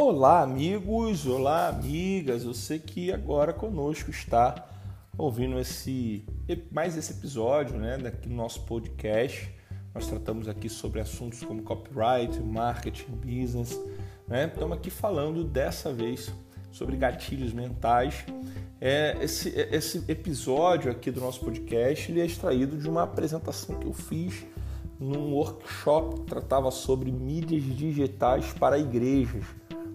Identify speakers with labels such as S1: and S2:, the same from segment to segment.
S1: Olá, amigos, olá, amigas. Você que agora conosco está ouvindo esse mais esse episódio, né, daqui no nosso podcast. Nós tratamos aqui sobre assuntos como copyright, marketing, business, né? Estamos aqui falando dessa vez sobre gatilhos mentais. É, esse, esse episódio aqui do nosso podcast ele é extraído de uma apresentação que eu fiz num workshop que tratava sobre mídias digitais para igrejas.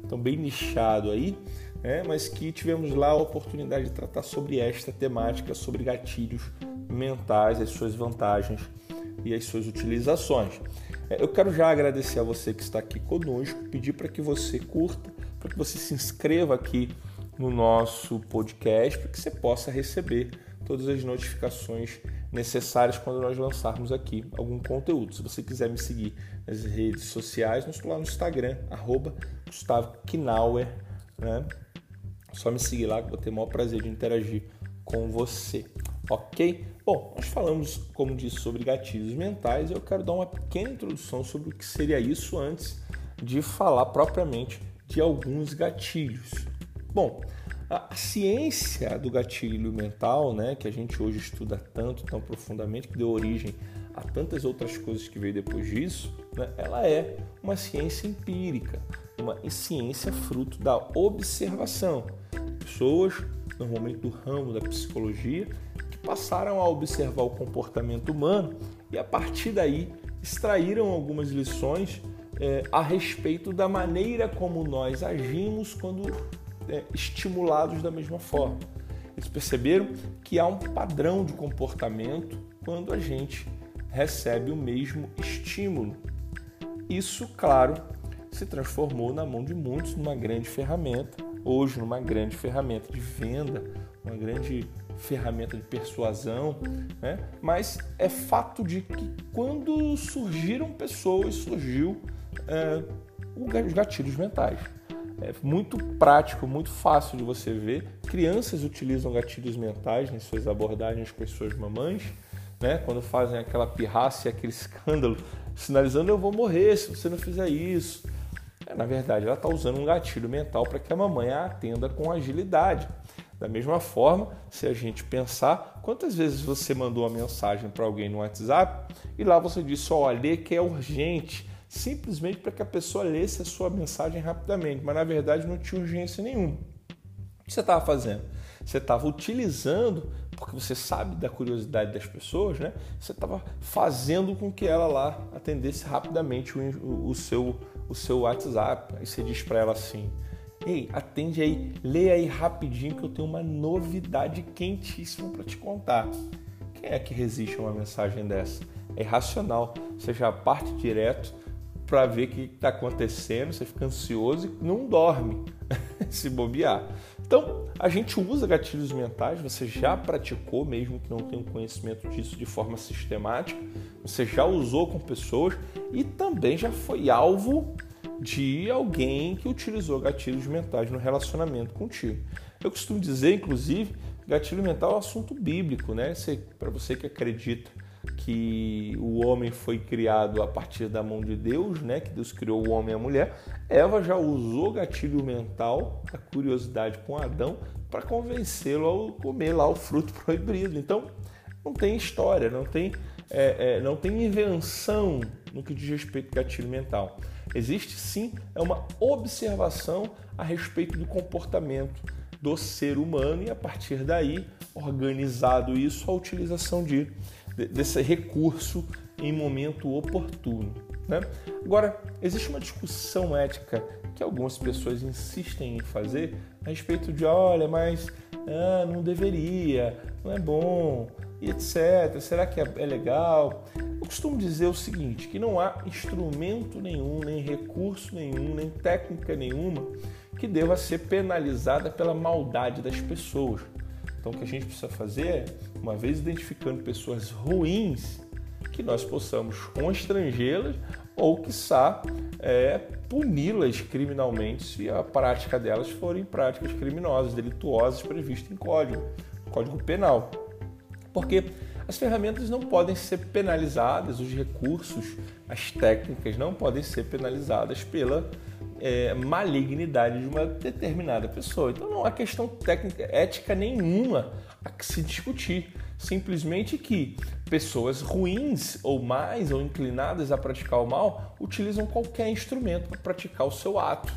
S1: Então, bem nichado aí, né? mas que tivemos lá a oportunidade de tratar sobre esta temática, sobre gatilhos mentais, as suas vantagens e as suas utilizações. É, eu quero já agradecer a você que está aqui conosco, pedir para que você curta, para que você se inscreva aqui no nosso podcast, para que você possa receber todas as notificações necessárias quando nós lançarmos aqui algum conteúdo. Se você quiser me seguir nas redes sociais, estou lá no Instagram, arroba Gustavo Knauer, né? Só me seguir lá que eu vou ter o maior prazer de interagir com você, ok? Bom, nós falamos, como disse, sobre gatilhos mentais eu quero dar uma pequena introdução sobre o que seria isso antes de falar propriamente de alguns gatilhos. Bom, a, ciência do gatilho mental, né, que a gente hoje estuda tanto, tão profundamente, que deu origem a tantas outras coisas que veio depois disso, né, ela é uma ciência empírica, uma ciência fruto da observação. Pessoas, normalmente do ramo da psicologia, que passaram a observar o comportamento humano e a partir daí extraíram algumas lições é, a respeito da maneira como nós agimos quando é, estimulados da mesma forma. Eles perceberam que há um padrão de comportamento quando a gente recebe o mesmo estímulo. Isso, claro, se transformou na mão de muitos numa grande ferramenta, hoje numa grande ferramenta de venda, uma grande ferramenta de persuasão, né? mas é fato de que quando surgiram pessoas, surgiu é, os gatilhos mentais. É muito prático, muito fácil de você ver. Crianças utilizam gatilhos mentais em suas abordagens com as suas mamães, né? quando fazem aquela pirraça e aquele escândalo, sinalizando eu vou morrer se você não fizer isso. É, na verdade, ela está usando um gatilho mental para que a mamãe a atenda com agilidade. Da mesma forma, se a gente pensar, quantas vezes você mandou uma mensagem para alguém no WhatsApp e lá você disse, olha, que é urgente, simplesmente para que a pessoa lesse a sua mensagem rapidamente, mas na verdade não tinha urgência nenhuma. O que você estava fazendo? Você estava utilizando, porque você sabe da curiosidade das pessoas, né? Você estava fazendo com que ela lá atendesse rapidamente o, o, seu, o seu WhatsApp. Aí você diz para ela assim: Ei, atende aí, leia aí rapidinho que eu tenho uma novidade quentíssima para te contar. Quem é que resiste a uma mensagem dessa? É irracional. Já parte direto para ver o que está acontecendo, você fica ansioso e não dorme se bobear. Então, a gente usa gatilhos mentais, você já praticou, mesmo que não tenha conhecimento disso de forma sistemática, você já usou com pessoas e também já foi alvo de alguém que utilizou gatilhos mentais no relacionamento contigo. Eu costumo dizer, inclusive, gatilho mental é um assunto bíblico, né? Para você que acredita que o homem foi criado a partir da mão de Deus, né? Que Deus criou o homem e a mulher. Eva já usou gatilho mental, a curiosidade com Adão, para convencê-lo a comer lá o fruto proibido. Então, não tem história, não tem, é, é, não tem invenção no que diz respeito ao gatilho mental. Existe sim é uma observação a respeito do comportamento do ser humano e a partir daí organizado isso a utilização de desse recurso em momento oportuno. Né? Agora, existe uma discussão ética que algumas pessoas insistem em fazer a respeito de, olha, mas ah, não deveria, não é bom, e etc. Será que é, é legal? Eu costumo dizer o seguinte, que não há instrumento nenhum, nem recurso nenhum, nem técnica nenhuma que deva ser penalizada pela maldade das pessoas. Então, o que a gente precisa fazer é, uma vez identificando pessoas ruins, que nós possamos constrangê-las ou, quiçá, é, puni-las criminalmente se a prática delas forem práticas criminosas, delituosas previstas em código, código penal. Porque as ferramentas não podem ser penalizadas, os recursos, as técnicas não podem ser penalizadas pela é, malignidade de uma determinada pessoa. Então não há questão técnica, ética nenhuma a se discutir. Simplesmente que pessoas ruins ou mais ou inclinadas a praticar o mal utilizam qualquer instrumento para praticar o seu ato.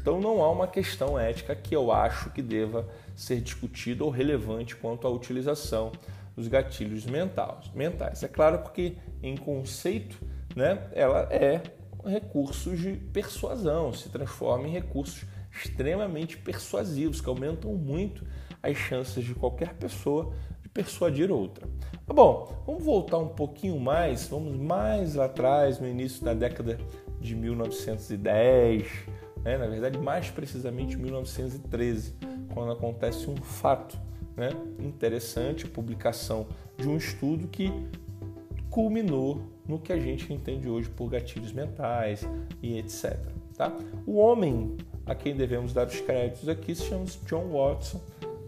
S1: Então não há uma questão ética que eu acho que deva ser discutida ou relevante quanto à utilização dos gatilhos mentais. É claro porque em conceito, né, ela é recursos de persuasão, se transforma em recursos extremamente persuasivos que aumentam muito as chances de qualquer pessoa de persuadir outra. Mas, bom, vamos voltar um pouquinho mais, vamos mais lá atrás, no início da década de 1910, né? na verdade, mais precisamente 1913, quando acontece um fato né? interessante, a publicação de um estudo que culminou no que a gente entende hoje por gatilhos mentais e etc. Tá? O homem a quem devemos dar os créditos aqui se chama John Watson,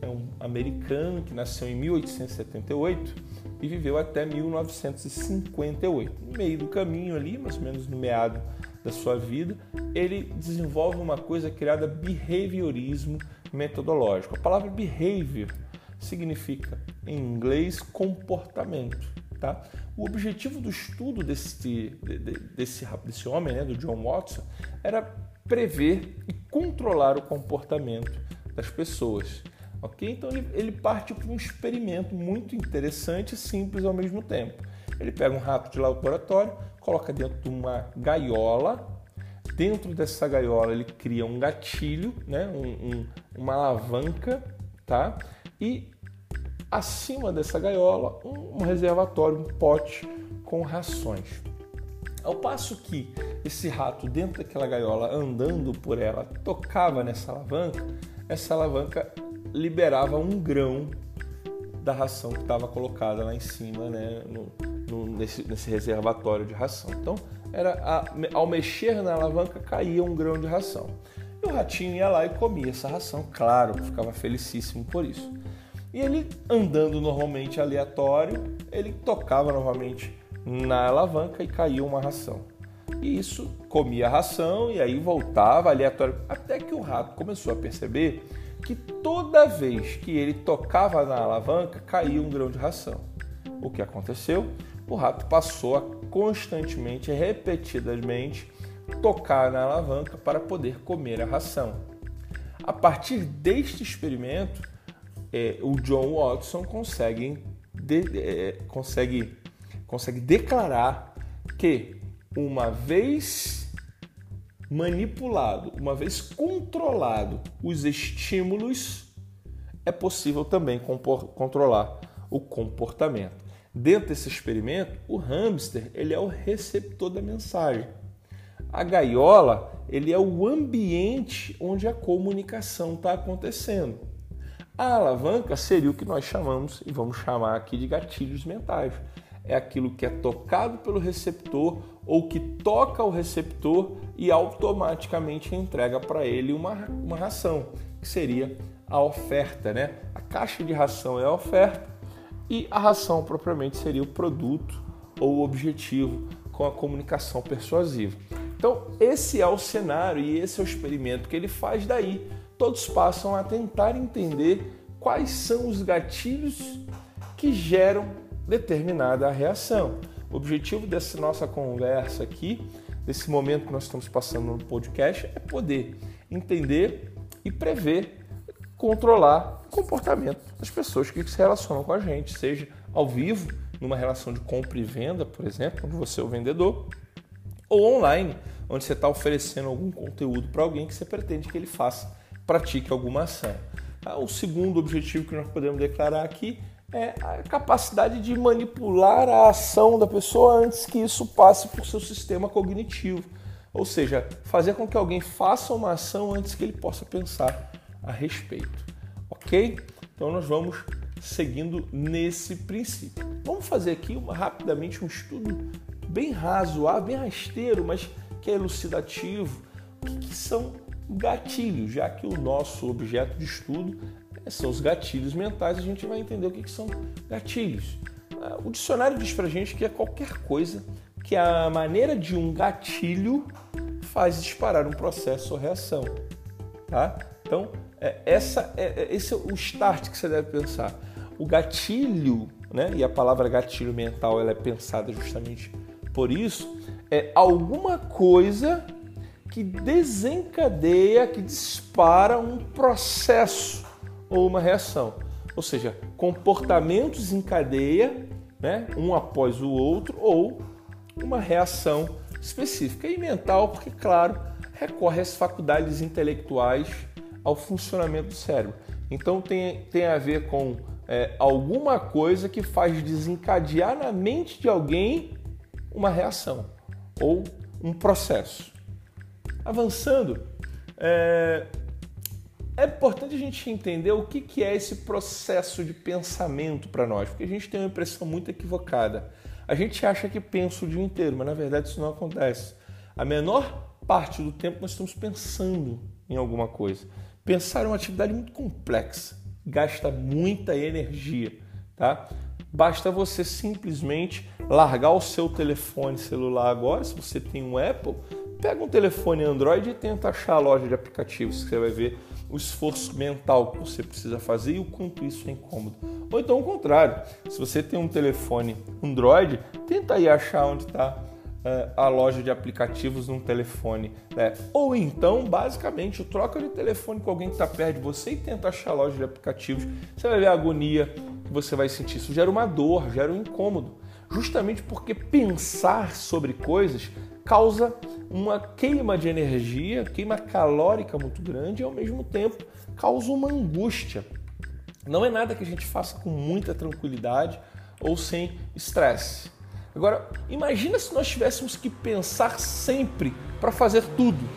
S1: é um americano que nasceu em 1878 e viveu até 1958. No meio do caminho ali, mais ou menos no meado da sua vida, ele desenvolve uma coisa criada behaviorismo metodológico. A palavra behavior significa em inglês comportamento. Tá? O objetivo do estudo desse, desse, desse homem, né, do John Watson, era prever e controlar o comportamento das pessoas. Ok? Então ele, ele parte para um experimento muito interessante e simples ao mesmo tempo. Ele pega um rato de laboratório, coloca dentro de uma gaiola. Dentro dessa gaiola ele cria um gatilho, né? Um, um, uma alavanca, tá? E acima dessa gaiola um, reservatório, um pote com rações. Ao passo que esse rato dentro daquela gaiola, andando por ela, tocava nessa alavanca, essa alavanca liberava um grão da ração que estava colocada lá em cima, né, no, no, nesse, nesse, reservatório de ração. Então, era a, ao mexer na alavanca caía um grão de ração. E o ratinho ia lá e comia essa ração, claro, ficava felicíssimo por isso. E ele andando normalmente aleatório, ele tocava novamente na alavanca e caía uma ração. E isso comia a ração e aí voltava aleatório, até que o rato começou a perceber que toda vez que ele tocava na alavanca caía um grão de ração. O que aconteceu? O rato passou a constantemente, repetidamente, tocar na alavanca para poder comer a ração. A partir deste experimento, é, o John Watson consegue, de, é, consegue, consegue declarar que uma vez manipulado, uma vez controlado os estímulos, é possível também controlar o comportamento. Dentro desse experimento, o hamster ele é o receptor da mensagem. A gaiola ele é o ambiente onde a comunicação está acontecendo. A alavanca seria o que nós chamamos e vamos chamar aqui de gatilhos mentais. É aquilo que é tocado pelo receptor ou que toca o receptor e automaticamente entrega para ele uma, uma ração, que seria a oferta, né? A caixa de ração é a oferta e a ração propriamente seria o produto ou o objetivo com a comunicação persuasiva. Então, esse é o cenário e esse é o experimento que ele faz daí todos passam a tentar entender quais são os gatilhos que geram determinada reação. O objetivo dessa nossa conversa aqui, desse momento que nós estamos passando no podcast, é poder entender e prever, controlar o comportamento das pessoas que se relacionam com a gente, seja ao vivo, numa relação de compra e venda, por exemplo, onde você é o vendedor, ou online, onde você está oferecendo algum conteúdo para alguém que você pretende que ele faça pratique alguma ação. Ah, o segundo objetivo que nós podemos declarar aqui é a capacidade de manipular a ação da pessoa antes que isso passe por seu sistema cognitivo. Ou seja, fazer com que alguém faça uma ação antes que ele possa pensar a respeito. Ok? Então nós vamos seguindo nesse princípio. Vamos fazer aqui uma, rapidamente um estudo bem razoável, bem rasteiro, mas que é elucidativo. O que, que são gatilhos, já que o nosso objeto de estudo são os gatilhos mentais, a gente vai entender o que, são gatilhos. Ah, o dicionário diz pra gente que é qualquer coisa que a maneira de um gatilho faz disparar um processo ou reação. Tá? Então, é, essa, é, é, esse é o start que você deve pensar. O gatilho, né, e a palavra gatilho mental ela é pensada justamente por isso, é alguma coisa que desencadeia, que dispara um processo ou uma reação. Ou seja, comportamentos em cadeia, né, um após o outro, ou uma reação específica. E mental, porque, claro, recorre às faculdades intelectuais, ao funcionamento do cérebro. Então tem, tem a ver com é, alguma coisa que faz desencadear na mente de alguém uma reação ou um processo. Avançando, é, é importante a gente entender o que, que é esse processo de pensamento para nós, porque a gente tem uma impressão muito equivocada. A gente acha que pensa o dia inteiro, mas na verdade isso não acontece. A menor parte do tempo nós estamos pensando em alguma coisa. Pensar é uma atividade muito complexa, gasta muita energia, tá? Basta você simplesmente largar o seu telefone celular agora, se você tem um Apple, pega um telefone Android e tenta achar a loja de aplicativos, você vai ver o esforço mental que você precisa fazer e o quanto isso é incômodo. Ou então o contrário, se você tem um telefone Android, tenta aí achar onde está é, a loja de aplicativos num telefone. Né? Ou então, basicamente, troca de telefone com alguém que está perto de você e tenta achar a loja de aplicativos. Você vai ver a agonia que você vai sentir. Isso gera uma dor, gera um incômodo. Justamente porque pensar sobre coisas causa uma queima de energia, queima calórica muito grande e ao mesmo tempo causa uma angústia. Não é nada que a gente faça com muita tranquilidade ou sem estresse. Agora, imagina se nós tivéssemos que pensar sempre para fazer tudo.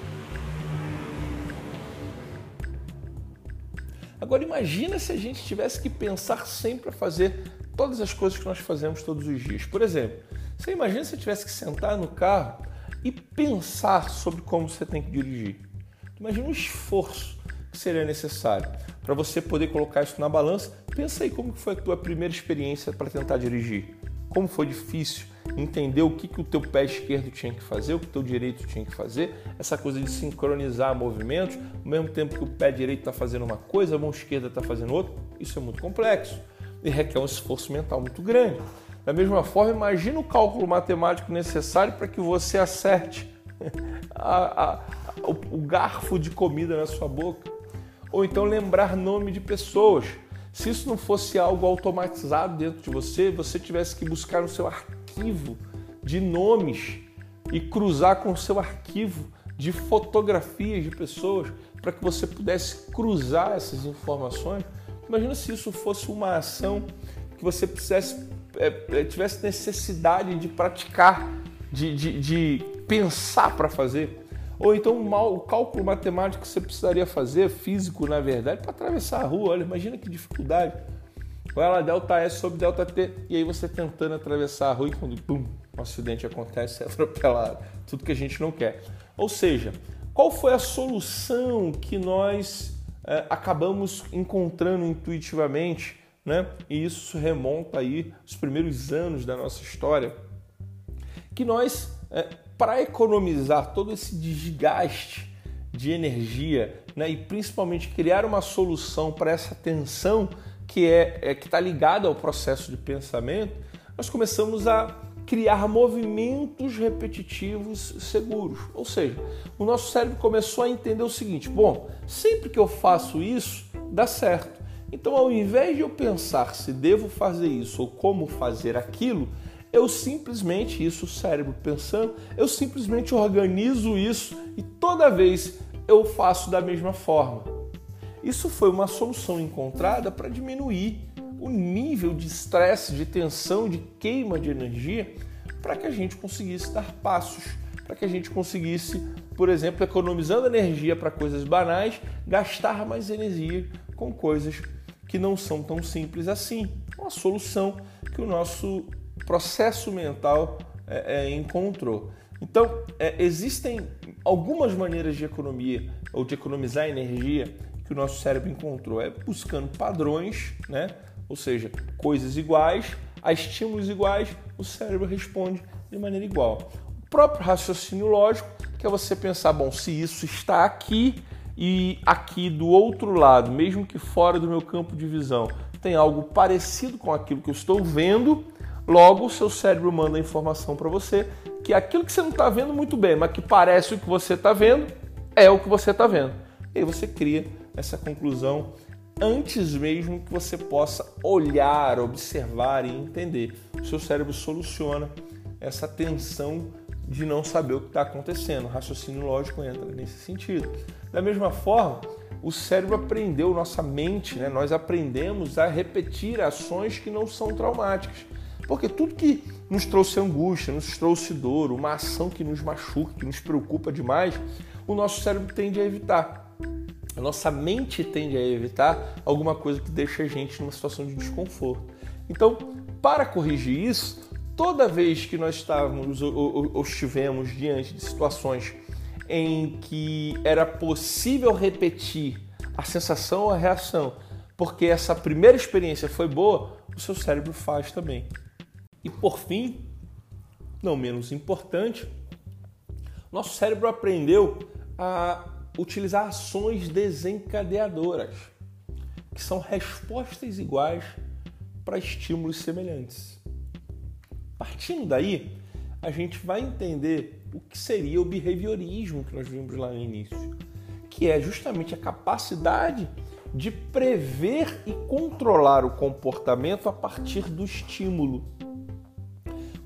S1: Agora imagina se a gente tivesse que pensar sempre para fazer todas as coisas que nós fazemos todos os dias. Por exemplo, você imagina se você tivesse que sentar no carro e pensar sobre como você tem que dirigir. Imagina o esforço que seria necessário para você poder colocar isso na balança. Pensa aí como foi a tua primeira experiência para tentar dirigir. Como foi difícil entender o que, que o teu pé esquerdo tinha que fazer, o que o teu direito tinha que fazer, essa coisa de sincronizar movimentos, ao mesmo tempo que o pé direito está fazendo uma coisa, a mão esquerda está fazendo outra, isso é muito complexo e requer um esforço mental muito grande. Da mesma forma, imagine o cálculo matemático necessário para que você acerte a, a, o, o garfo de comida na sua boca. Ou então lembrar nome de pessoas. Se isso não fosse algo automatizado dentro de você, você tivesse que buscar no seu arquivo de nomes e cruzar com o seu arquivo de fotografias de pessoas para que você pudesse cruzar essas informações. Imagina se isso fosse uma ação que você precisasse é, é, tivesse necessidade de praticar, de, de, de pensar para fazer. Ou então o cálculo matemático que você precisaria fazer, físico na verdade, para atravessar a rua. Olha, imagina que dificuldade. Vai lá, delta S sobre delta T, e aí você tentando atravessar a rua e quando pum, um acidente acontece, é atropelado. Tudo que a gente não quer. Ou seja, qual foi a solução que nós é, acabamos encontrando intuitivamente né? E isso remonta aí os primeiros anos da nossa história, que nós, é, para economizar todo esse desgaste de energia, né, e principalmente criar uma solução para essa tensão que é, é que está ligada ao processo de pensamento, nós começamos a criar movimentos repetitivos seguros. Ou seja, o nosso cérebro começou a entender o seguinte: bom, sempre que eu faço isso, dá certo. Então, ao invés de eu pensar se devo fazer isso ou como fazer aquilo, eu simplesmente, isso o cérebro pensando, eu simplesmente organizo isso e toda vez eu faço da mesma forma. Isso foi uma solução encontrada para diminuir o nível de estresse, de tensão, de queima de energia, para que a gente conseguisse dar passos, para que a gente conseguisse, por exemplo, economizando energia para coisas banais, gastar mais energia com coisas que não são tão simples assim. Uma solução que o nosso processo mental é, é, encontrou. Então, é, existem algumas maneiras de economia ou de economizar energia que o nosso cérebro encontrou. É buscando padrões, né? ou seja, coisas iguais, a estímulos iguais, o cérebro responde de maneira igual. O próprio raciocínio lógico, que é você pensar, bom, se isso está aqui e aqui do outro lado, mesmo que fora do meu campo de visão, tem algo parecido com aquilo que eu estou vendo, logo o seu cérebro manda a informação para você que aquilo que você não está vendo muito bem, mas que parece o que você está vendo, é o que você está vendo. E aí você cria essa conclusão antes mesmo que você possa olhar, observar e entender. O seu cérebro soluciona essa tensão de não saber o que está acontecendo. O raciocínio lógico entra nesse sentido. Da mesma forma, o cérebro aprendeu, nossa mente, né, nós aprendemos a repetir ações que não são traumáticas. Porque tudo que nos trouxe angústia, nos trouxe dor, uma ação que nos machuca, que nos preocupa demais, o nosso cérebro tende a evitar. A nossa mente tende a evitar alguma coisa que deixa a gente numa situação de desconforto. Então, para corrigir isso, toda vez que nós estávamos ou, estivemos diante de situações em que era possível repetir a sensação ou a reação, porque essa primeira experiência foi boa, o seu cérebro faz também. E por fim, não menos importante, nosso cérebro aprendeu a utilizar ações desencadeadoras, que são respostas iguais para estímulos semelhantes. Partindo daí, a gente vai entender o que seria o behaviorismo que nós vimos lá no início, que é justamente a capacidade de prever e controlar o comportamento a partir do estímulo.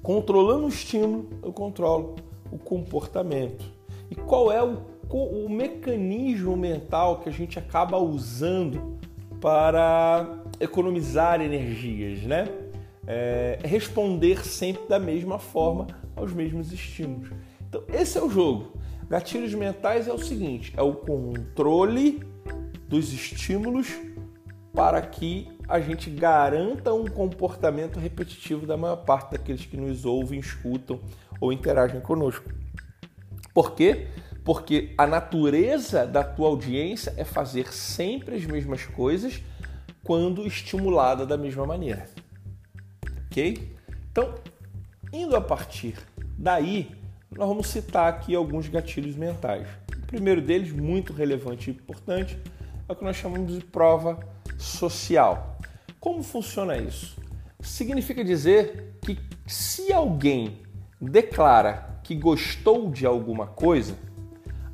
S1: Controlando o estímulo, eu controlo o comportamento. E qual é o, o mecanismo mental que a gente acaba usando para economizar energias, né? É, responder sempre da mesma forma aos mesmos estímulos. Então, esse é o jogo. Gatilhos mentais é o seguinte: é o controle dos estímulos para que a gente garanta um comportamento repetitivo da maior parte daqueles que nos ouvem, escutam ou interagem conosco. Por quê? Porque a natureza da tua audiência é fazer sempre as mesmas coisas quando estimulada da mesma maneira. Ok? Então, indo a partir daí, nós vamos citar aqui alguns gatilhos mentais. O primeiro deles, muito relevante e importante, é o que nós chamamos de prova social. Como funciona isso? Significa dizer que se alguém declara que gostou de alguma coisa,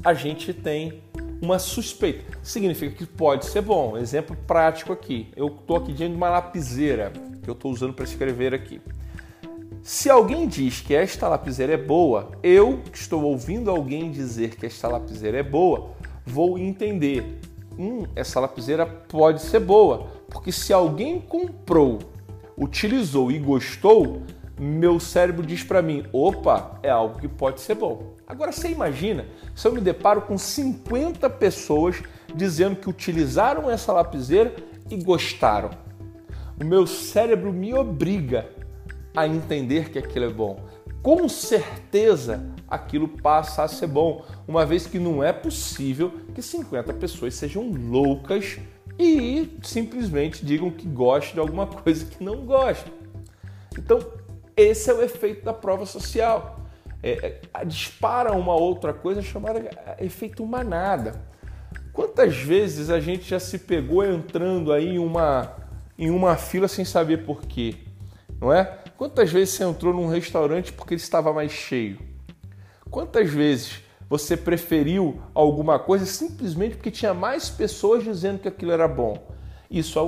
S1: a gente tem uma suspeita. Significa que pode ser bom. Exemplo prático aqui. Eu estou aqui diante de uma lapiseira que eu estou usando para escrever aqui. Se alguém diz que esta lapiseira é boa, eu que estou ouvindo alguém dizer que esta lapiseira é boa, vou entender. Hum, essa lapiseira pode ser boa, porque se alguém comprou, utilizou e gostou, meu cérebro diz para mim: opa, é algo que pode ser bom. Agora você imagina se eu me deparo com 50 pessoas dizendo que utilizaram essa lapiseira e gostaram. O meu cérebro me obriga a entender que aquilo é bom. Com certeza aquilo passa a ser bom, uma vez que não é possível que 50 pessoas sejam loucas e simplesmente digam que gostam de alguma coisa que não gostam. Então, esse é o efeito da prova social. É, é, dispara uma outra coisa chamada efeito manada. Quantas vezes a gente já se pegou entrando aí em uma, em uma fila sem saber por quê? Não é? Quantas vezes você entrou num restaurante porque ele estava mais cheio? Quantas vezes você preferiu alguma coisa simplesmente porque tinha mais pessoas dizendo que aquilo era bom? Isso é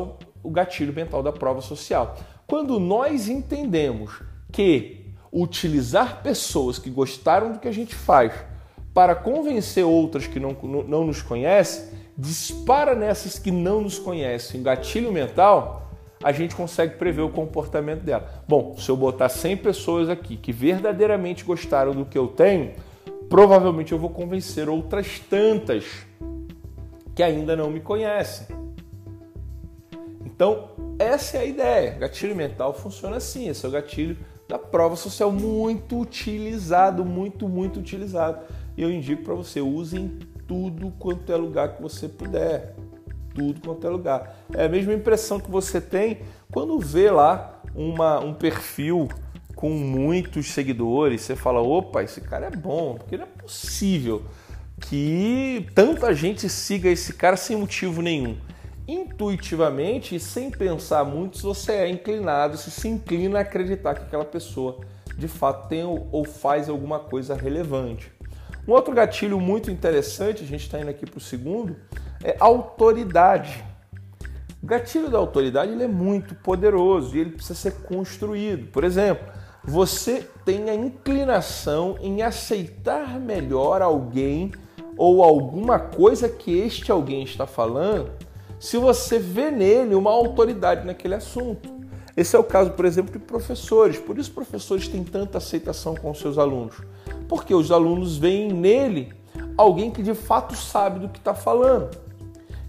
S1: o gatilho mental da prova social. Quando nós entendemos que utilizar pessoas que gostaram do que a gente faz para convencer outras que não, não nos conhecem, dispara nessas que não nos conhecem gatilho mental, a gente consegue prever o comportamento dela. Bom, se eu botar 100 pessoas aqui que verdadeiramente gostaram do que eu tenho, provavelmente eu vou convencer outras tantas que ainda não me conhecem. Então, essa é a ideia. Gatilho mental funciona assim. Esse é o gatilho da prova social muito utilizado, muito, muito utilizado. E eu indico para você, use em tudo quanto é lugar que você puder tudo quanto é lugar. É a mesma impressão que você tem quando vê lá uma, um perfil com muitos seguidores, você fala, opa, esse cara é bom, porque não é possível que tanta gente siga esse cara sem motivo nenhum. Intuitivamente sem pensar muito, você é inclinado, se se inclina a acreditar que aquela pessoa de fato tem ou faz alguma coisa relevante. Um outro gatilho muito interessante, a gente está indo aqui para o segundo, é autoridade. O gatilho da autoridade ele é muito poderoso e ele precisa ser construído. Por exemplo, você tem a inclinação em aceitar melhor alguém ou alguma coisa que este alguém está falando se você vê nele uma autoridade naquele assunto. Esse é o caso, por exemplo, de professores. Por isso, professores têm tanta aceitação com seus alunos. Porque os alunos veem nele alguém que de fato sabe do que está falando.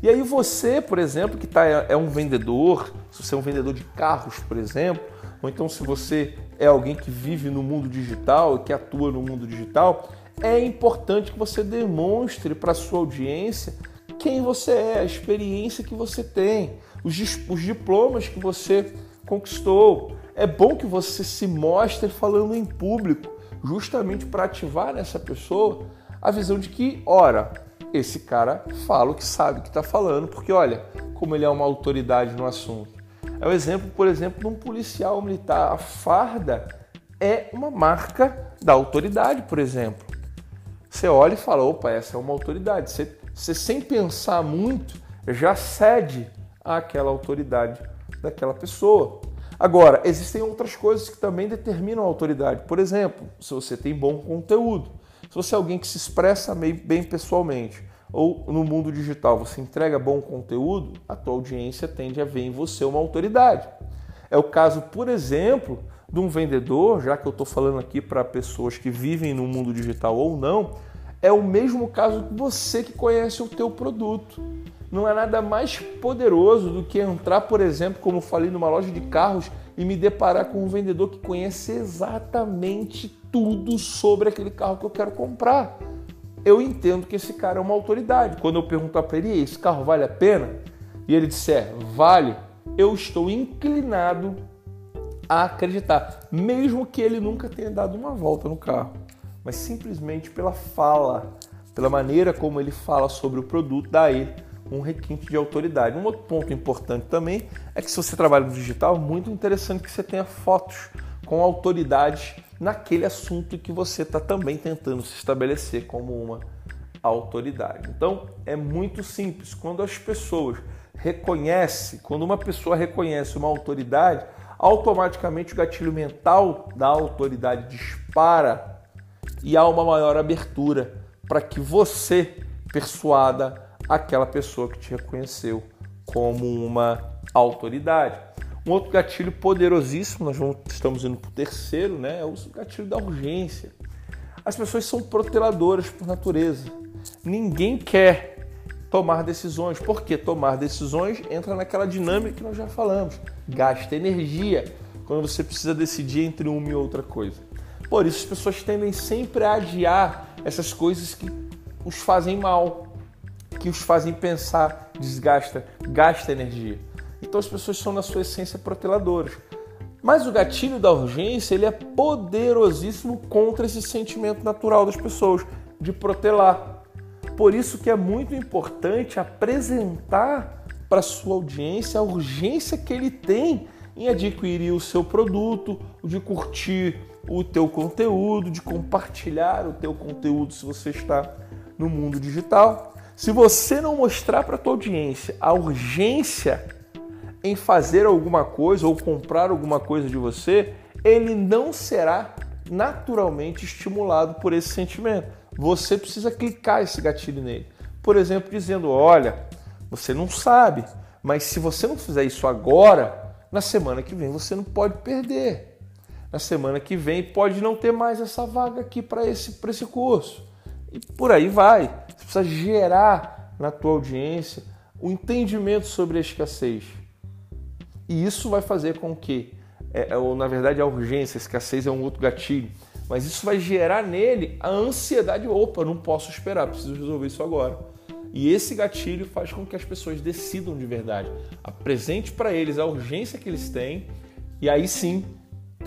S1: E aí você, por exemplo, que tá, é um vendedor, se você é um vendedor de carros, por exemplo, ou então se você é alguém que vive no mundo digital, que atua no mundo digital, é importante que você demonstre para a sua audiência quem você é, a experiência que você tem, os, os diplomas que você conquistou. É bom que você se mostre falando em público, justamente para ativar nessa pessoa a visão de que, ora, esse cara fala o que sabe que está falando, porque olha como ele é uma autoridade no assunto. É o exemplo, por exemplo, de um policial militar. A farda é uma marca da autoridade, por exemplo. Você olha e fala, opa, essa é uma autoridade. Você, você sem pensar muito já cede àquela autoridade daquela pessoa. Agora, existem outras coisas que também determinam a autoridade. Por exemplo, se você tem bom conteúdo. Se você é alguém que se expressa bem pessoalmente ou no mundo digital você entrega bom conteúdo, a tua audiência tende a ver em você uma autoridade. É o caso, por exemplo, de um vendedor, já que eu estou falando aqui para pessoas que vivem no mundo digital ou não, é o mesmo caso que você que conhece o teu produto. Não é nada mais poderoso do que entrar, por exemplo, como falei, numa loja de carros e me deparar com um vendedor que conhece exatamente tudo sobre aquele carro que eu quero comprar. Eu entendo que esse cara é uma autoridade. Quando eu perguntar para ele, esse carro vale a pena? E ele disser, vale, eu estou inclinado a acreditar, mesmo que ele nunca tenha dado uma volta no carro, mas simplesmente pela fala, pela maneira como ele fala sobre o produto, ele um requinte de autoridade. Um outro ponto importante também é que se você trabalha no digital, é muito interessante que você tenha fotos com autoridades naquele assunto que você está também tentando se estabelecer como uma autoridade. Então é muito simples. Quando as pessoas reconhecem, quando uma pessoa reconhece uma autoridade, automaticamente o gatilho mental da autoridade dispara e há uma maior abertura para que você persuada aquela pessoa que te reconheceu como uma autoridade. Um outro gatilho poderosíssimo, nós estamos indo para o terceiro, né? É o gatilho da urgência. As pessoas são proteladoras por natureza. Ninguém quer tomar decisões, porque tomar decisões entra naquela dinâmica que nós já falamos. Gasta energia quando você precisa decidir entre uma e outra coisa. Por isso as pessoas tendem sempre a adiar essas coisas que os fazem mal, que os fazem pensar, desgasta, gasta energia. Então as pessoas são na sua essência proteladoras. Mas o gatilho da urgência ele é poderosíssimo contra esse sentimento natural das pessoas de protelar. Por isso que é muito importante apresentar para sua audiência a urgência que ele tem em adquirir o seu produto, de curtir o teu conteúdo, de compartilhar o teu conteúdo se você está no mundo digital. Se você não mostrar para a tua audiência a urgência em fazer alguma coisa ou comprar alguma coisa de você, ele não será naturalmente estimulado por esse sentimento. Você precisa clicar esse gatilho nele. Por exemplo, dizendo: Olha, você não sabe, mas se você não fizer isso agora, na semana que vem você não pode perder. Na semana que vem pode não ter mais essa vaga aqui para esse, esse curso. E por aí vai. Você precisa gerar na tua audiência o entendimento sobre a escassez. E isso vai fazer com que, é, é, ou na verdade a urgência, a escassez é um outro gatilho, mas isso vai gerar nele a ansiedade: opa, não posso esperar, preciso resolver isso agora. E esse gatilho faz com que as pessoas decidam de verdade. Apresente para eles a urgência que eles têm e aí sim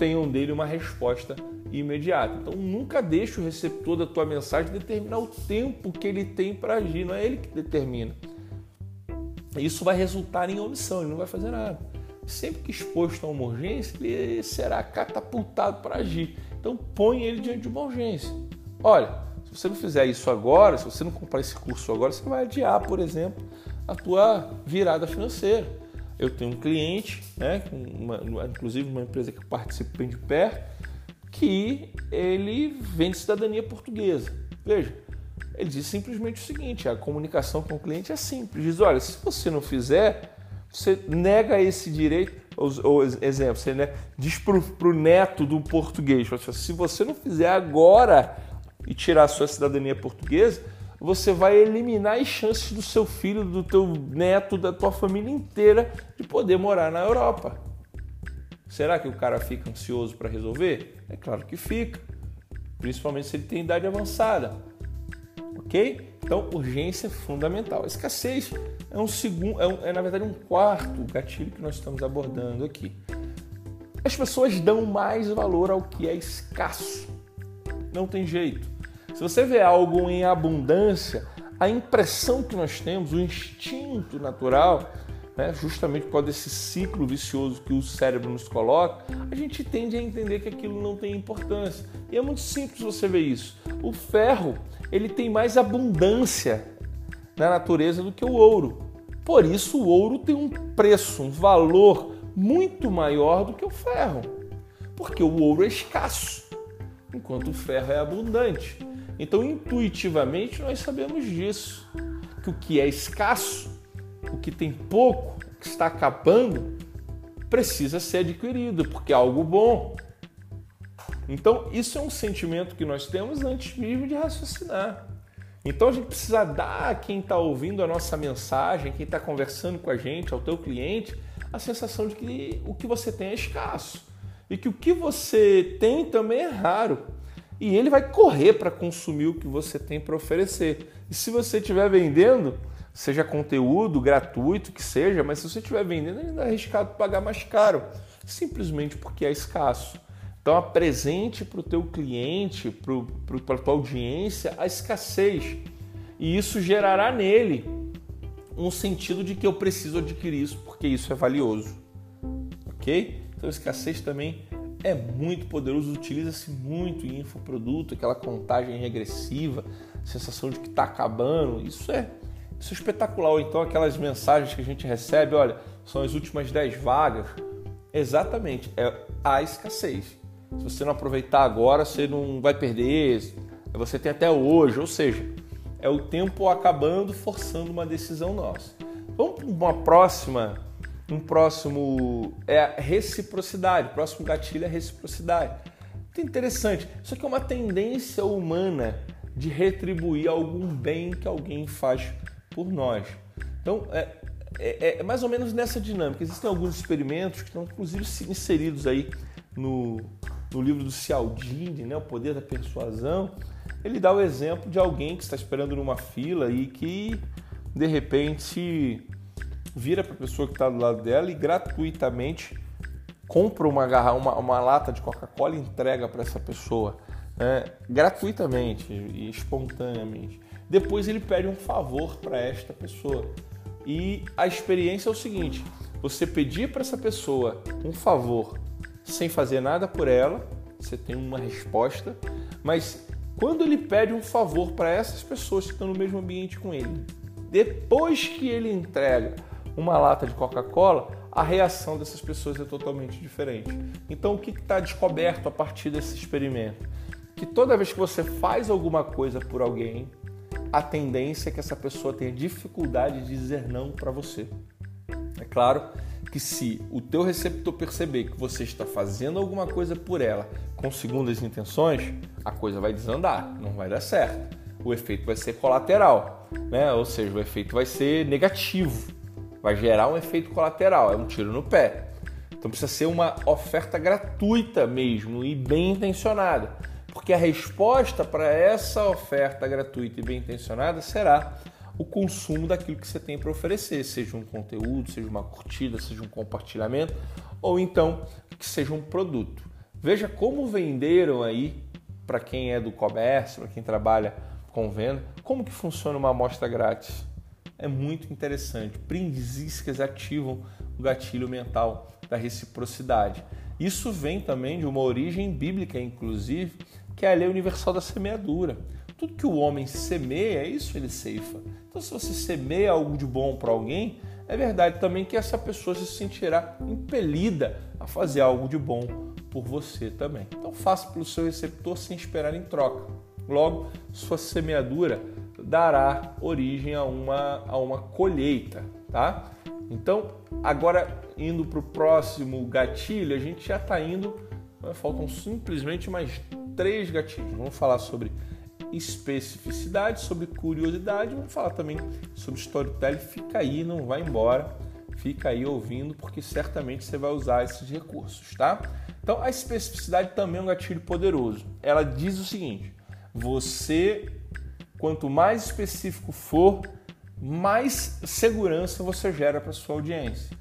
S1: tenham dele uma resposta imediata. Então nunca deixe o receptor da tua mensagem determinar o tempo que ele tem para agir, não é ele que determina. Isso vai resultar em omissão, ele não vai fazer nada. Sempre que exposto a uma urgência, ele será catapultado para agir. Então põe ele diante de uma urgência. Olha, se você não fizer isso agora, se você não comprar esse curso agora, você vai adiar, por exemplo, a tua virada financeira. Eu tenho um cliente, né, uma, inclusive uma empresa que eu participo bem de perto, que ele vende cidadania portuguesa. Veja, ele diz simplesmente o seguinte: a comunicação com o cliente é simples. Diz, olha, se você não fizer, você nega esse direito. Ou, exemplo, você né, diz para o neto do português: se você não fizer agora e tirar a sua cidadania portuguesa, você vai eliminar as chances do seu filho, do teu neto, da tua família inteira de poder morar na Europa. Será que o cara fica ansioso para resolver? É claro que fica, principalmente se ele tem idade avançada. Ok? Então, urgência é fundamental. Escassez é um segundo, é, um, é na verdade um quarto gatilho que nós estamos abordando aqui. As pessoas dão mais valor ao que é escasso. Não tem jeito. Se você vê algo em abundância, a impressão que nós temos, o instinto natural, né, justamente por causa desse ciclo vicioso que o cérebro nos coloca, a gente tende a entender que aquilo não tem importância. E é muito simples você ver isso. O ferro, ele tem mais abundância na natureza do que o ouro. Por isso o ouro tem um preço, um valor muito maior do que o ferro. Porque o ouro é escasso, enquanto o ferro é abundante. Então, intuitivamente, nós sabemos disso. Que o que é escasso, o que tem pouco, o que está acabando, precisa ser adquirido, porque é algo bom. Então, isso é um sentimento que nós temos antes mesmo de raciocinar. Então, a gente precisa dar a quem está ouvindo a nossa mensagem, quem está conversando com a gente, ao teu cliente, a sensação de que o que você tem é escasso e que o que você tem também é raro e ele vai correr para consumir o que você tem para oferecer. E se você estiver vendendo, seja conteúdo gratuito que seja, mas se você estiver vendendo, ainda é arriscado pagar mais caro, simplesmente porque é escasso. Então apresente para o teu cliente, para a tua audiência, a escassez. E isso gerará nele um sentido de que eu preciso adquirir isso porque isso é valioso. Ok? Então escassez também é muito poderoso, utiliza-se muito em infoproduto, aquela contagem regressiva, sensação de que está acabando. Isso é, isso é espetacular. Ou então aquelas mensagens que a gente recebe, olha, são as últimas 10 vagas. Exatamente, é a escassez. Se você não aproveitar agora, você não vai perder. Você tem até hoje, ou seja, é o tempo acabando, forçando uma decisão nossa. Vamos para uma próxima um próximo é a reciprocidade. O próximo gatilho é a reciprocidade. Muito interessante. Isso aqui é uma tendência humana de retribuir algum bem que alguém faz por nós. Então, é, é, é mais ou menos nessa dinâmica. Existem alguns experimentos que estão, inclusive, inseridos aí no, no livro do Cialdini, né, O Poder da Persuasão. Ele dá o exemplo de alguém que está esperando numa fila e que, de repente, vira para a pessoa que está do lado dela e gratuitamente compra uma, garra, uma, uma lata de Coca-Cola e entrega para essa pessoa. Né? gratuitamente e espontaneamente. Depois ele pede um favor para esta pessoa. E a experiência é o seguinte: você pedir para essa pessoa um favor sem fazer nada por ela, você tem uma resposta, mas quando ele pede um favor para essas pessoas que estão no mesmo ambiente com ele, depois que ele entrega uma lata de Coca-Cola, a reação dessas pessoas é totalmente diferente. Então, o que está descoberto a partir desse experimento? Que toda vez que você faz alguma coisa por alguém, a tendência é que essa pessoa tenha dificuldade de dizer não para você. É claro que se o teu receptor perceber que você está fazendo alguma coisa por ela com segundas intenções, a coisa vai desandar, não vai dar certo. O efeito vai ser colateral, né? ou seja, o efeito vai ser negativo vai gerar um efeito colateral, é um tiro no pé. Então precisa ser uma oferta gratuita mesmo e bem intencionada, porque a resposta para essa oferta gratuita e bem intencionada será o consumo daquilo que você tem para oferecer, seja um conteúdo, seja uma curtida, seja um compartilhamento, ou então que seja um produto. Veja como venderam aí para quem é do comércio, para quem trabalha com venda, como que funciona uma amostra grátis. É muito interessante. Prindiscas ativam o gatilho mental da reciprocidade. Isso vem também de uma origem bíblica, inclusive, que é a lei universal da semeadura. Tudo que o homem semeia, isso ele ceifa. Então, se você semeia algo de bom para alguém, é verdade também que essa pessoa se sentirá impelida a fazer algo de bom por você também. Então, faça pelo seu receptor sem esperar em troca. Logo, sua semeadura dará origem a uma, a uma colheita, tá? Então, agora indo para o próximo gatilho, a gente já está indo, faltam simplesmente mais três gatilhos. Vamos falar sobre especificidade, sobre curiosidade, vamos falar também sobre storytelling. Fica aí, não vai embora, fica aí ouvindo, porque certamente você vai usar esses recursos, tá? Então, a especificidade também é um gatilho poderoso. Ela diz o seguinte: você, quanto mais específico for, mais segurança você gera para sua audiência.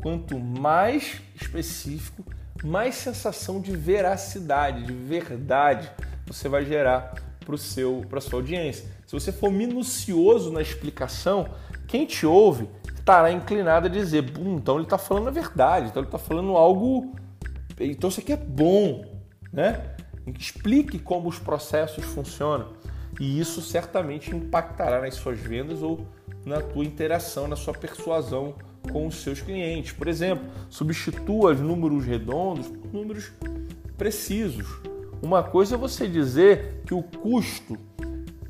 S1: Quanto mais específico, mais sensação de veracidade, de verdade você vai gerar para seu para sua audiência. Se você for minucioso na explicação, quem te ouve estará inclinado a dizer, então ele está falando a verdade, então ele está falando algo, então isso aqui é bom, né? Explique como os processos funcionam e isso certamente impactará nas suas vendas ou na tua interação, na sua persuasão com os seus clientes. Por exemplo, substitua os números redondos por números precisos. Uma coisa é você dizer que o custo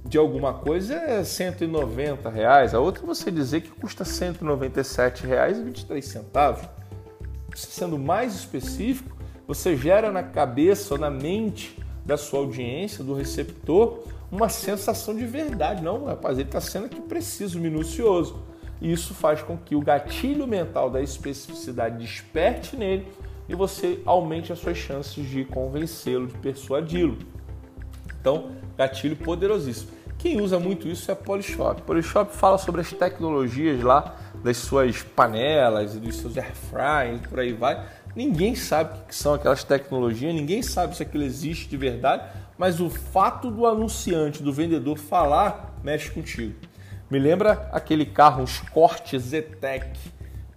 S1: de alguma coisa é 190 reais, a outra é você dizer que custa 197 reais e 23 centavos. Sendo mais específico, você gera na cabeça ou na mente da sua audiência, do receptor, uma sensação de verdade. Não, rapaz, ele está sendo aqui preciso, minucioso. E isso faz com que o gatilho mental da especificidade desperte nele e você aumente as suas chances de convencê-lo, de persuadi-lo. Então, gatilho poderosíssimo. Quem usa muito isso é a Polishop. Polishop fala sobre as tecnologias lá das suas panelas e dos seus air por aí vai. Ninguém sabe o que são aquelas tecnologias, ninguém sabe se aquilo existe de verdade, mas o fato do anunciante, do vendedor falar, mexe contigo. Me lembra aquele carro, um Escort Zetec.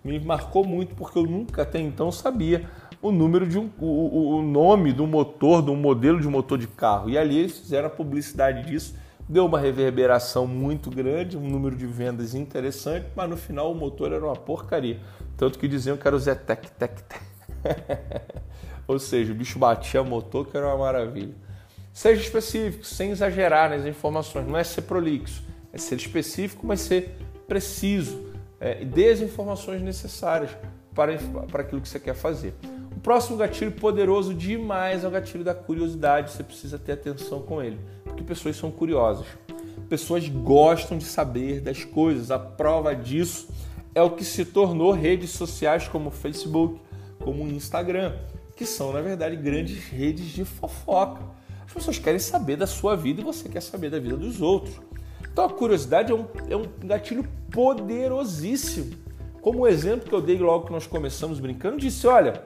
S1: Me marcou muito porque eu nunca até então sabia o número de um, o, o nome do motor, do modelo de motor de carro. E ali eles fizeram a publicidade disso, deu uma reverberação muito grande, um número de vendas interessante, mas no final o motor era uma porcaria. Tanto que diziam que era o Zetec, tec, tec. Ou seja, o bicho batia motor, que era uma maravilha. Seja específico, sem exagerar nas informações. Não é ser prolixo, é ser específico, mas ser preciso. É, e dê as informações necessárias para, para aquilo que você quer fazer. O próximo gatilho poderoso demais é o gatilho da curiosidade. Você precisa ter atenção com ele, porque pessoas são curiosas. Pessoas gostam de saber das coisas. A prova disso é o que se tornou redes sociais como o Facebook, como o Instagram, que são, na verdade, grandes redes de fofoca as pessoas querem saber da sua vida e você quer saber da vida dos outros. Então a curiosidade é um, é um gatilho poderosíssimo. Como o exemplo que eu dei logo que nós começamos brincando, disse: olha,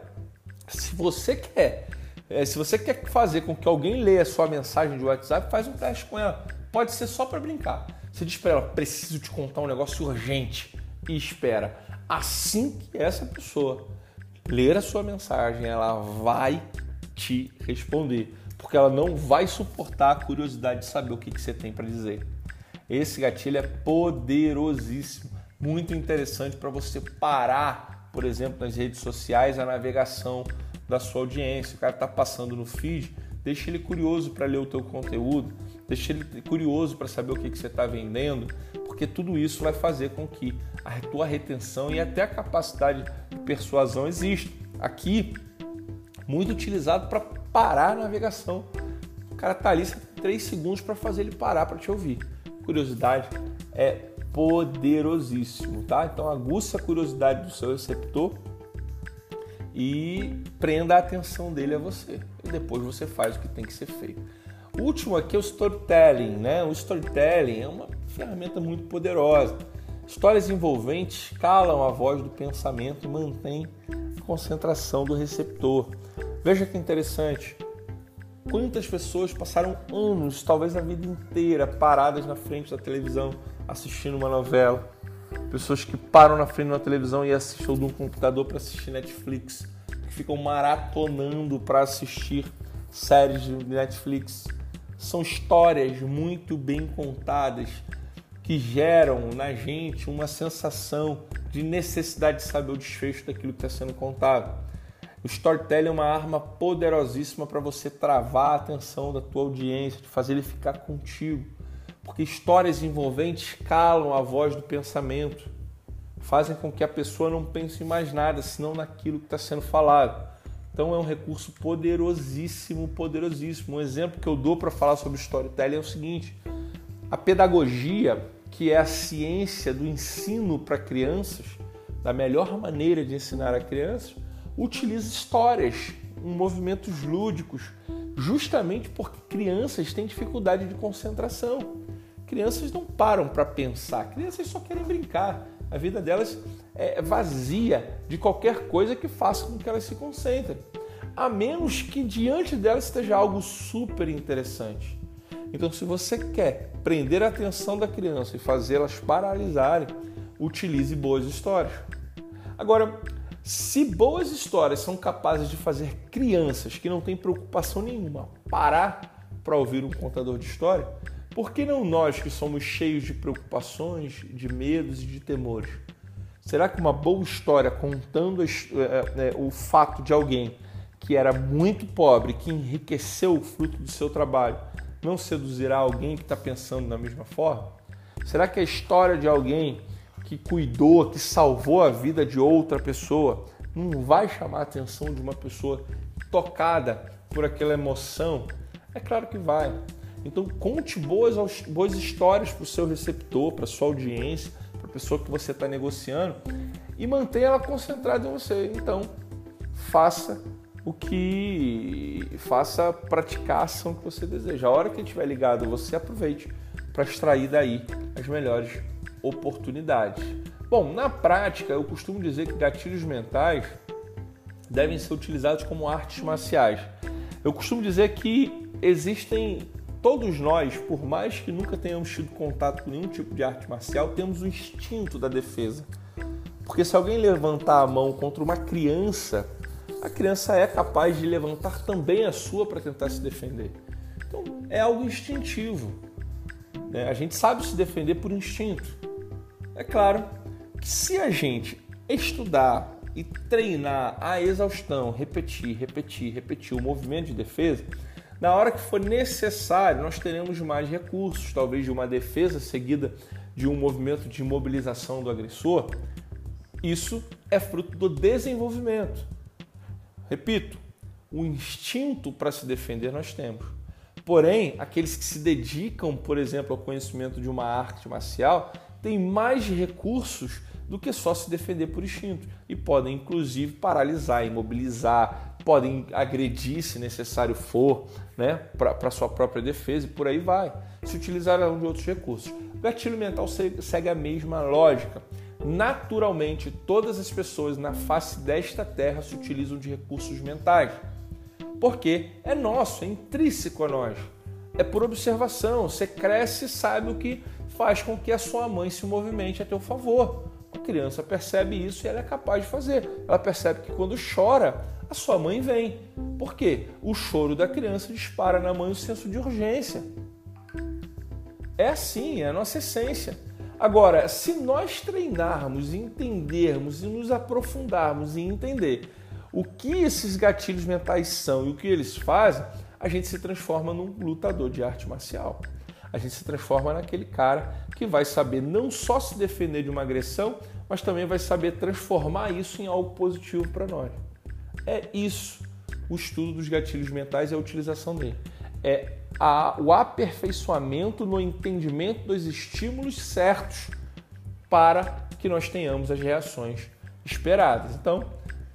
S1: se você quer, é, se você quer fazer com que alguém leia a sua mensagem de WhatsApp, faz um teste com ela. Pode ser só para brincar. Você diz para ela: preciso te contar um negócio urgente e espera. Assim que essa pessoa ler a sua mensagem, ela vai te responder porque ela não vai suportar a curiosidade de saber o que, que você tem para dizer. Esse gatilho é poderosíssimo, muito interessante para você parar, por exemplo, nas redes sociais, a navegação da sua audiência. O cara está passando no feed, deixa ele curioso para ler o teu conteúdo, deixa ele curioso para saber o que, que você está vendendo, porque tudo isso vai fazer com que a tua retenção e até a capacidade de persuasão exista. Aqui, muito utilizado para parar a navegação. O cara tá ali, você tem 3 segundos para fazer ele parar para te ouvir. Curiosidade é poderosíssimo, tá? Então aguça a curiosidade do seu receptor e prenda a atenção dele a você. E depois você faz o que tem que ser feito. O último aqui é o storytelling, né? O storytelling é uma ferramenta muito poderosa. Histórias envolventes calam a voz do pensamento e mantêm a concentração do receptor. Veja que interessante. Quantas pessoas passaram anos, talvez a vida inteira, paradas na frente da televisão assistindo uma novela? Pessoas que param na frente da televisão e assistem de um computador para assistir Netflix, que ficam maratonando para assistir séries de Netflix. São histórias muito bem contadas que geram na gente uma sensação de necessidade de saber o desfecho daquilo que está sendo contado. O storytelling é uma arma poderosíssima para você travar a atenção da tua audiência, de fazer ele ficar contigo. Porque histórias envolventes calam a voz do pensamento, fazem com que a pessoa não pense em mais nada, senão naquilo que está sendo falado. Então é um recurso poderosíssimo, poderosíssimo. Um exemplo que eu dou para falar sobre storytelling é o seguinte: a pedagogia que é a ciência do ensino para crianças, da melhor maneira de ensinar a crianças, utiliza histórias, movimentos lúdicos, justamente porque crianças têm dificuldade de concentração. Crianças não param para pensar, crianças só querem brincar. A vida delas é vazia de qualquer coisa que faça com que elas se concentrem, a menos que diante delas esteja algo super interessante. Então, se você quer prender a atenção da criança e fazê-las paralisarem, utilize boas histórias. Agora, se boas histórias são capazes de fazer crianças que não têm preocupação nenhuma parar para ouvir um contador de história, por que não nós que somos cheios de preocupações, de medos e de temores? Será que uma boa história contando é, é, o fato de alguém que era muito pobre, que enriqueceu o fruto do seu trabalho, não seduzirá alguém que está pensando da mesma forma? Será que a história de alguém que cuidou, que salvou a vida de outra pessoa, não vai chamar a atenção de uma pessoa tocada por aquela emoção? É claro que vai. Então conte boas, boas histórias para o seu receptor, para sua audiência, para a pessoa que você está negociando e mantenha ela concentrada em você. Então faça o que faça praticar a ação que você deseja. A hora que estiver ligado, você aproveite para extrair daí as melhores oportunidades. Bom, na prática, eu costumo dizer que gatilhos mentais devem ser utilizados como artes marciais. Eu costumo dizer que existem todos nós, por mais que nunca tenhamos tido contato com nenhum tipo de arte marcial, temos o instinto da defesa. Porque se alguém levantar a mão contra uma criança a criança é capaz de levantar também a sua para tentar se defender. Então é algo instintivo. Né? A gente sabe se defender por instinto. É claro que se a gente estudar e treinar a exaustão, repetir, repetir, repetir o movimento de defesa, na hora que for necessário, nós teremos mais recursos, talvez de uma defesa seguida de um movimento de imobilização do agressor. Isso é fruto do desenvolvimento. Repito, o instinto para se defender nós temos. Porém, aqueles que se dedicam, por exemplo, ao conhecimento de uma arte marcial, têm mais recursos do que só se defender por instinto e podem inclusive paralisar, imobilizar, podem agredir se necessário for, né, para sua própria defesa e por aí vai. Se utilizarão de outros recursos. O gatilho mental segue a mesma lógica. Naturalmente, todas as pessoas na face desta terra se utilizam de recursos mentais. Porque é nosso, é intrínseco a nós. É por observação. Você cresce e sabe o que faz com que a sua mãe se movimente a teu favor. A criança percebe isso e ela é capaz de fazer. Ela percebe que quando chora, a sua mãe vem. Por quê? O choro da criança dispara na mãe o senso de urgência. É assim, é a nossa essência. Agora, se nós treinarmos, entendermos e nos aprofundarmos em entender o que esses gatilhos mentais são e o que eles fazem, a gente se transforma num lutador de arte marcial. A gente se transforma naquele cara que vai saber não só se defender de uma agressão, mas também vai saber transformar isso em algo positivo para nós. É isso o estudo dos gatilhos mentais e a utilização dele. É a, o aperfeiçoamento no entendimento dos estímulos certos para que nós tenhamos as reações esperadas. Então,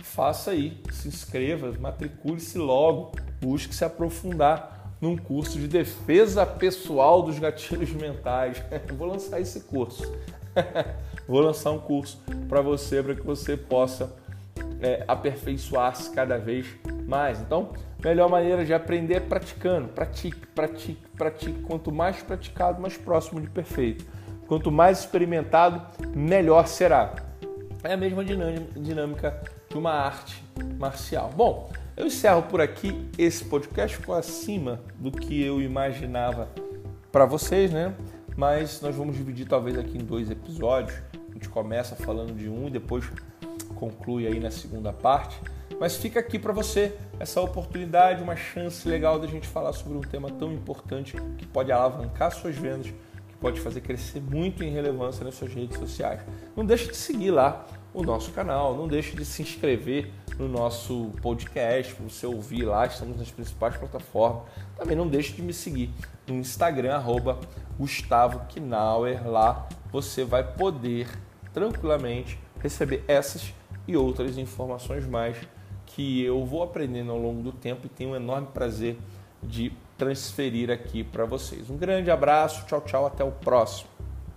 S1: faça aí, se inscreva, matricule-se logo, busque se aprofundar num curso de defesa pessoal dos gatilhos mentais. Vou lançar esse curso. vou lançar um curso para você, para que você possa é, aperfeiçoar-se cada vez mais. Então, melhor maneira de aprender é praticando. Pratique, pratique, pratique. Quanto mais praticado, mais próximo de perfeito. Quanto mais experimentado, melhor será. É a mesma dinâmica de uma arte marcial. Bom, eu encerro por aqui. Esse podcast ficou acima do que eu imaginava para vocês, né? Mas nós vamos dividir talvez aqui em dois episódios. A gente começa falando de um e depois conclui aí na segunda parte. Mas fica aqui para você essa oportunidade, uma chance legal da gente falar sobre um tema tão importante que pode alavancar suas vendas, que pode fazer crescer muito em relevância nas suas redes sociais. Não deixe de seguir lá o nosso canal, não deixe de se inscrever no nosso podcast, para você ouvir lá, estamos nas principais plataformas. Também não deixe de me seguir no Instagram, arroba Gustavo Knauer. Lá você vai poder tranquilamente receber essas e outras informações mais que eu vou aprendendo ao longo do tempo e tenho um enorme prazer de transferir aqui para vocês. Um grande abraço, tchau, tchau, até o próximo.